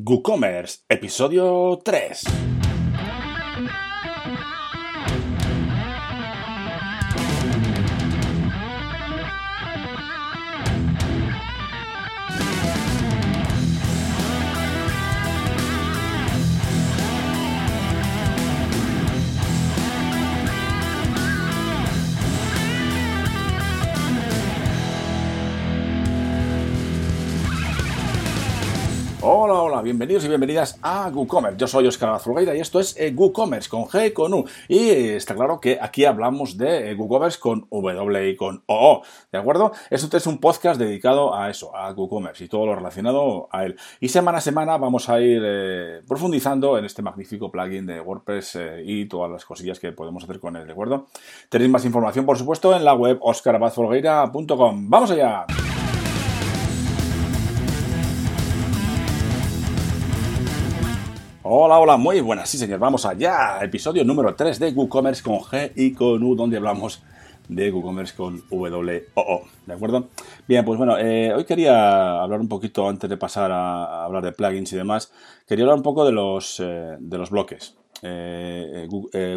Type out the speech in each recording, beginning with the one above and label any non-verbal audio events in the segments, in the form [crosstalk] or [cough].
WooCommerce, episodio 3. Hola, hola, bienvenidos y bienvenidas a WooCommerce. Yo soy Oscar Azulgaida y esto es eh, WooCommerce con G y con U. Y eh, está claro que aquí hablamos de eh, WooCommerce con W y con OO, ¿de acuerdo? Esto es un podcast dedicado a eso, a WooCommerce y todo lo relacionado a él. Y semana a semana vamos a ir eh, profundizando en este magnífico plugin de WordPress eh, y todas las cosillas que podemos hacer con él, ¿de acuerdo? Tenéis más información, por supuesto, en la web oscarabazfolgueira.com. ¡Vamos allá! Hola, hola, muy buenas, sí señor, vamos allá, episodio número 3 de WooCommerce con G y con U, donde hablamos de WooCommerce con W O O, ¿de acuerdo? Bien, pues bueno, eh, hoy quería hablar un poquito, antes de pasar a, hablar de plugins y demás, quería hablar un poco de los, eh, de los bloques. Eh,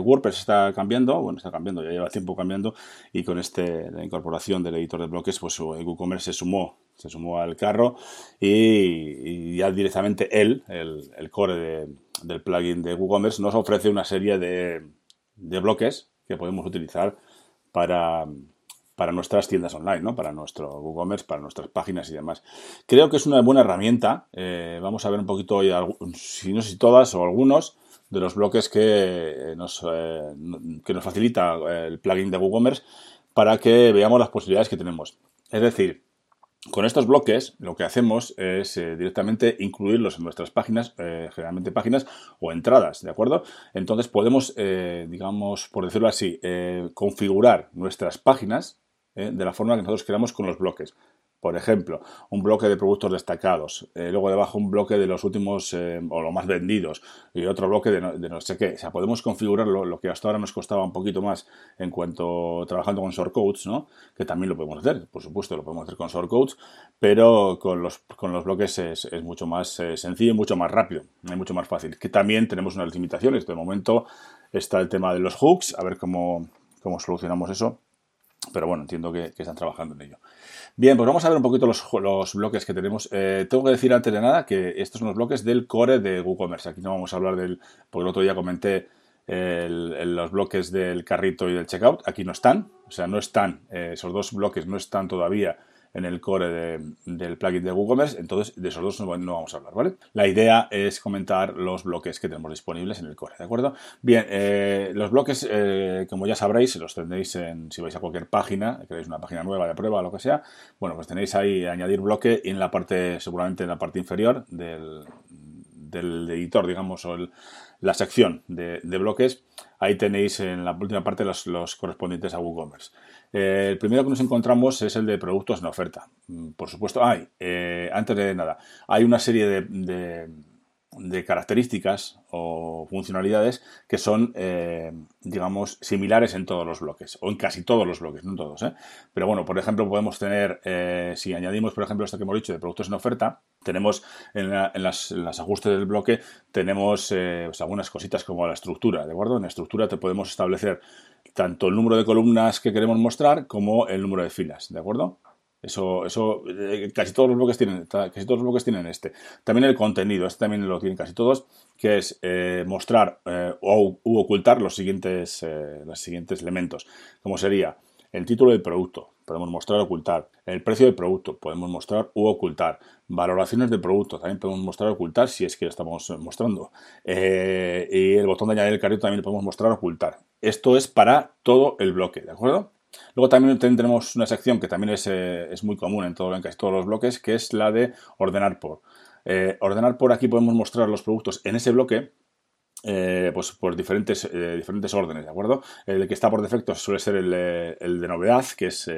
WordPress está cambiando, bueno, está cambiando, ya lleva tiempo cambiando, y con este, incorporación del editor de bloques, pues WooCommerce se sumó, se sumó al carro y, y ya directamente él, el, el core de, del plugin de WooCommerce, nos ofrece una serie de, de bloques que podemos utilizar para, para nuestras tiendas online, ¿no? para nuestro WooCommerce, para nuestras páginas y demás. Creo que es una buena herramienta. Eh, vamos a ver un poquito hoy, si no sé si todas o algunos, de los bloques que nos, eh, que nos facilita el plugin de WooCommerce para que veamos las posibilidades que tenemos. Es decir, con estos bloques lo que hacemos es eh, directamente incluirlos en nuestras páginas, eh, generalmente páginas o entradas, ¿de acuerdo? Entonces podemos, eh, digamos, por decirlo así, configurar nuestras páginas de la forma que nosotros queramos con los bloques. Por ejemplo, un bloque de productos destacados, eh, luego debajo un bloque de los últimos eh, o los más vendidos y otro bloque de no, sé qué. O sea, podemos configurarlo, lo que hasta ahora nos costaba un poquito más en cuanto trabajando con shortcodes, ¿no? Que también lo podemos hacer, por supuesto, lo podemos hacer con shortcodes, pero con los, con los bloques es, mucho más eh, sencillo y mucho más rápido, es mucho más fácil. Que también tenemos unas limitaciones. De momento está el tema de los hooks, a ver cómo, cómo solucionamos eso. Pero bueno, entiendo que están trabajando en ello. Bien, pues vamos a ver un poquito los, los bloques que tenemos. Eh, tengo que decir antes de nada que estos son los bloques del core de WooCommerce. Aquí no vamos a hablar del, porque el otro día comenté los bloques del carrito y del checkout. Aquí no están, o sea, no están, eh, esos dos bloques no están todavía en el core de, del plugin de WooCommerce, entonces de esos dos no, no, vamos a hablar, ¿vale? La idea es comentar los bloques que tenemos disponibles en el core, ¿de acuerdo? Bien, eh, los bloques, eh, como ya sabréis, los tendréis en, si vais a cualquier página, queréis una página nueva de prueba o lo que sea, bueno, pues tenéis ahí añadir bloque y en la parte, seguramente en la parte inferior del, del editor, digamos, o el, la sección de, de, bloques, ahí tenéis en la última parte los, correspondientes a WooCommerce. Eh, el primero que nos encontramos es el de productos en oferta. Por supuesto, hay, eh, antes de nada, hay una serie de, de características o funcionalidades que son, eh, digamos, similares en todos los bloques, o en casi todos los bloques, no en todos. ¿eh? Pero bueno, por ejemplo, podemos tener, eh, si añadimos, por ejemplo, esto que hemos dicho de productos en oferta, tenemos en, la, en, las, en ajustes del bloque, tenemos pues algunas cositas como la estructura, ¿de acuerdo? En la estructura te podemos establecer tanto el número de columnas que queremos mostrar como el número de filas, ¿de acuerdo? Eso, eso eh, casi todos los bloques tienen, casi todos los bloques tienen este. También el contenido, este también lo tienen casi todos, que es eh, mostrar eh, o u ocultar los siguientes, los siguientes elementos, como sería el título del producto, podemos mostrar o ocultar, el precio del producto, podemos mostrar u ocultar, valoraciones del producto, también podemos mostrar o ocultar si es que lo estamos mostrando, y el botón de añadir el carrito también lo podemos mostrar o ocultar. Esto es para todo el bloque, ¿de acuerdo? Luego también tenemos una sección que también es, eh, es muy común en, todo, casi todos los bloques, que es la de ordenar por. Eh, ordenar por aquí podemos mostrar los productos en ese bloque, eh, pues por diferentes, diferentes órdenes, ¿de acuerdo? El que está por defecto suele ser el, de novedad, que es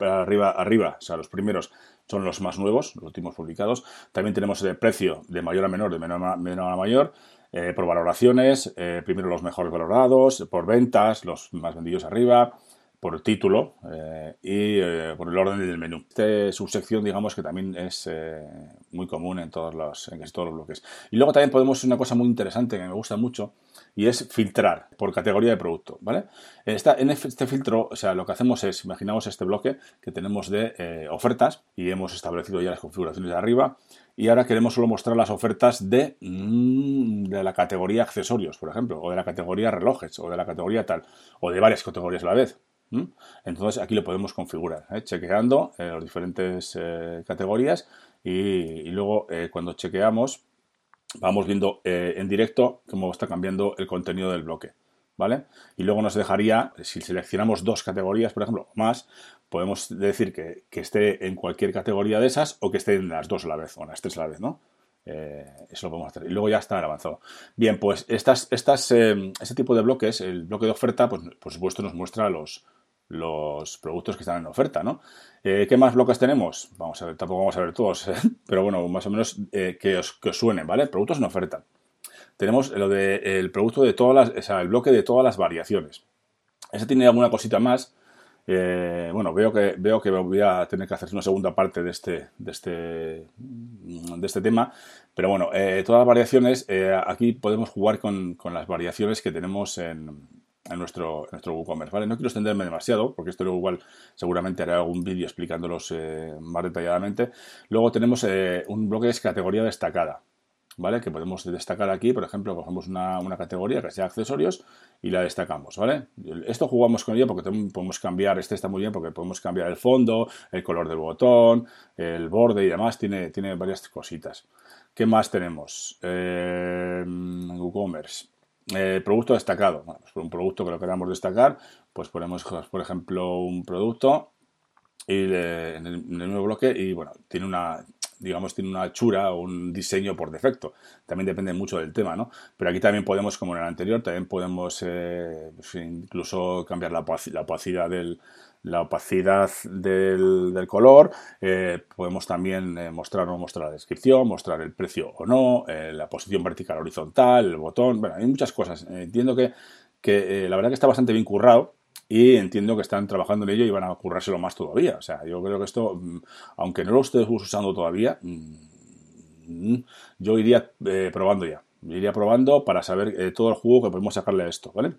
arriba, arriba, o sea, los primeros son los más nuevos, los últimos publicados. También tenemos el precio de mayor a menor, de menor a, menor a mayor. Por valoraciones, primero los mejores valorados, por ventas, los más vendidos arriba, por título eh, y eh, por el orden del menú. Esta subsección, digamos que también es eh, muy común en todos, los, en todos los bloques. Y luego también podemos, una cosa muy interesante que me gusta mucho, y es filtrar por categoría de producto, ¿vale? En este filtro, o sea, lo que hacemos es, imaginamos este bloque que tenemos de ofertas y hemos establecido ya las configuraciones de arriba y ahora queremos solo mostrar las ofertas de, mm, de la categoría accesorios, por ejemplo, o de la categoría relojes, o de la categoría tal, o de varias categorías a la vez. Entonces aquí lo podemos configurar, ¿eh? chequeando eh, las diferentes eh, categorías y, luego cuando chequeamos vamos viendo en directo cómo está cambiando el contenido del bloque. ¿Vale? Y luego nos dejaría, si seleccionamos dos categorías, por ejemplo, más, podemos decir que, esté en cualquier categoría de esas o que esté en las dos a la vez o en las tres a la vez, ¿no? eso lo podemos hacer. Y luego ya está avanzado. Bien, pues estas, estas, este tipo de bloques, el bloque de oferta, pues por supuesto nos muestra los, los productos que están en oferta, ¿no? Eh, ¿Qué más bloques tenemos? Vamos a ver, tampoco vamos a ver todos, [laughs] ¿eh? pero bueno, más o menos eh, que, os, que, suenen, ¿vale? Productos en oferta. Tenemos lo de, el producto de todas las, o sea, el bloque de todas las variaciones. Ese tiene alguna cosita más. bueno, veo que, veo que voy a tener que hacer una segunda parte de este, de este, de este tema, pero bueno, todas las variaciones, aquí podemos jugar con, con las variaciones que tenemos en, en nuestro, nuestro WooCommerce, ¿vale? No quiero extenderme demasiado, porque esto luego igual seguramente haré algún vídeo explicándolos eh, más detalladamente. Luego tenemos eh, un bloque de categoría destacada, ¿vale? Que podemos destacar aquí, por ejemplo, cogemos una, una, categoría que sea accesorios y la destacamos, ¿vale? Esto jugamos con ella porque podemos cambiar, este está muy bien porque podemos cambiar el fondo, el color del botón, el borde y demás, tiene, tiene varias cositas. ¿Qué más tenemos? Eh, WooCommerce. Eh, producto destacado. Bueno, pues un producto que lo queramos destacar, pues ponemos, por ejemplo, un producto y en, el, nuevo bloque y bueno, tiene una digamos, tiene una hechura o un diseño por defecto. También depende mucho del tema, ¿no? Pero aquí también podemos, como en el anterior, también podemos eh, pues incluso cambiar la, la opacidad del, la opacidad del, color, eh, podemos también eh, mostrar o no mostrar la descripción, mostrar el precio o no, eh, la posición vertical horizontal, el botón, bueno, hay muchas cosas. entiendo que, que la verdad que está bastante bien currado y entiendo que están trabajando en ello y van a currárselo más todavía. O sea, yo creo que esto, mm, aunque no lo estés usando todavía, mm, yo iría probando ya. Iría probando para saber todo el juego que podemos sacarle a esto, ¿vale?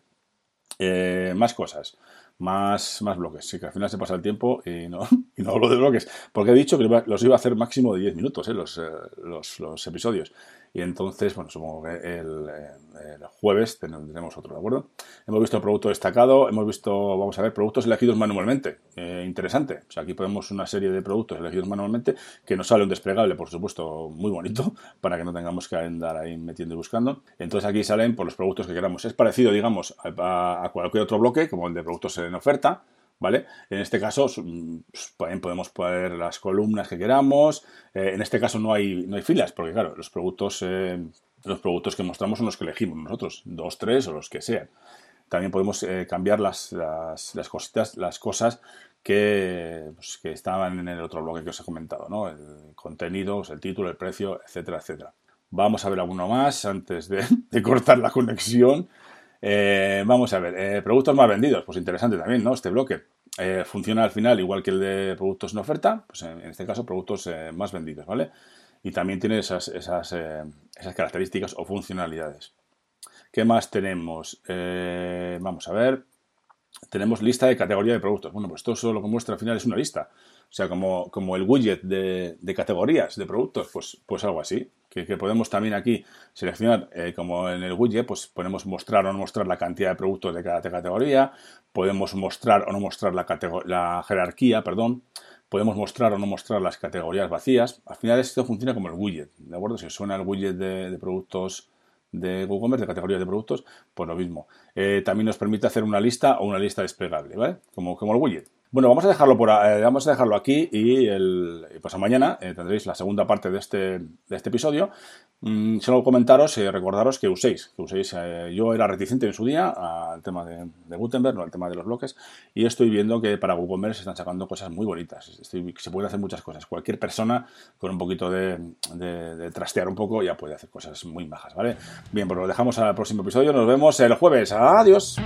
más cosas más, más bloques. Sí, que al final se pasa el tiempo y no, [laughs] y no hablo de bloques. Porque he dicho que los iba a hacer máximo de 10 minutos, ¿eh? los, eh, los, los, episodios. Y entonces, bueno, supongo que el, el, jueves tendremos otro, ¿de acuerdo? Hemos visto producto destacado, hemos visto, vamos a ver, productos elegidos manualmente. Eh, interesante. Aquí podemos una serie de productos elegidos manualmente que nos sale un desplegable, por supuesto, muy bonito, [laughs] para que no tengamos que andar ahí metiendo y buscando. Entonces aquí salen por los productos que queramos. Es parecido, digamos, a cualquier otro bloque, como el de productos en oferta, ¿vale? En este caso pues, podemos poner las columnas que queramos. Eh, en este caso no hay, no hay filas, porque claro, los productos, eh, los productos que mostramos son los que elegimos nosotros, dos, tres o los que sean. También podemos eh, cambiar las, las, cositas, las cosas que, pues, que, estaban en el otro bloque que os he comentado, ¿no? El contenido, el título, el precio, etcétera, etcétera. Vamos a ver alguno más antes de [laughs] cortar la conexión. Eh, vamos a ver, eh, productos más vendidos, pues interesante también, ¿no? Este bloque. Eh, funciona al final igual que el de productos en oferta, pues en, este caso productos más vendidos, ¿vale? Y también tiene esas, esas, esas características o funcionalidades. ¿Qué más tenemos? vamos a ver. Tenemos lista de categoría de productos. Bueno, pues todo lo que muestra al final es una lista. O sea, como, como el widget de, categorías de productos, pues, pues algo así. Que, podemos también aquí seleccionar, eh, como en el widget, pues podemos mostrar o no mostrar la cantidad de productos de cada categoría, podemos mostrar o no mostrar la, la jerarquía, perdón, podemos mostrar o no mostrar las categorías vacías. Al final esto funciona como el widget, ¿de acuerdo? Si suena el widget de, productos de WooCommerce, de categorías de productos, pues lo mismo. Eh, también nos permite hacer una lista o una lista desplegable, ¿vale? Como, como el widget. Bueno, vamos a dejarlo por eh, vamos a dejarlo aquí y el pues mañana eh, tendréis la segunda parte de este, de este episodio. Mm, solo comentaros y recordaros que uséis, que uséis. Eh, yo era reticente en su día al tema de, Gutenberg, no al tema de los bloques, y estoy viendo que para WooCommerce se están sacando cosas muy bonitas. se pueden hacer muchas cosas. Cualquier persona con un poquito de, de, trastear un poco ya puede hacer cosas muy bajas, ¿vale? Bien, pues lo dejamos al próximo episodio. Nos vemos el jueves. Adiós.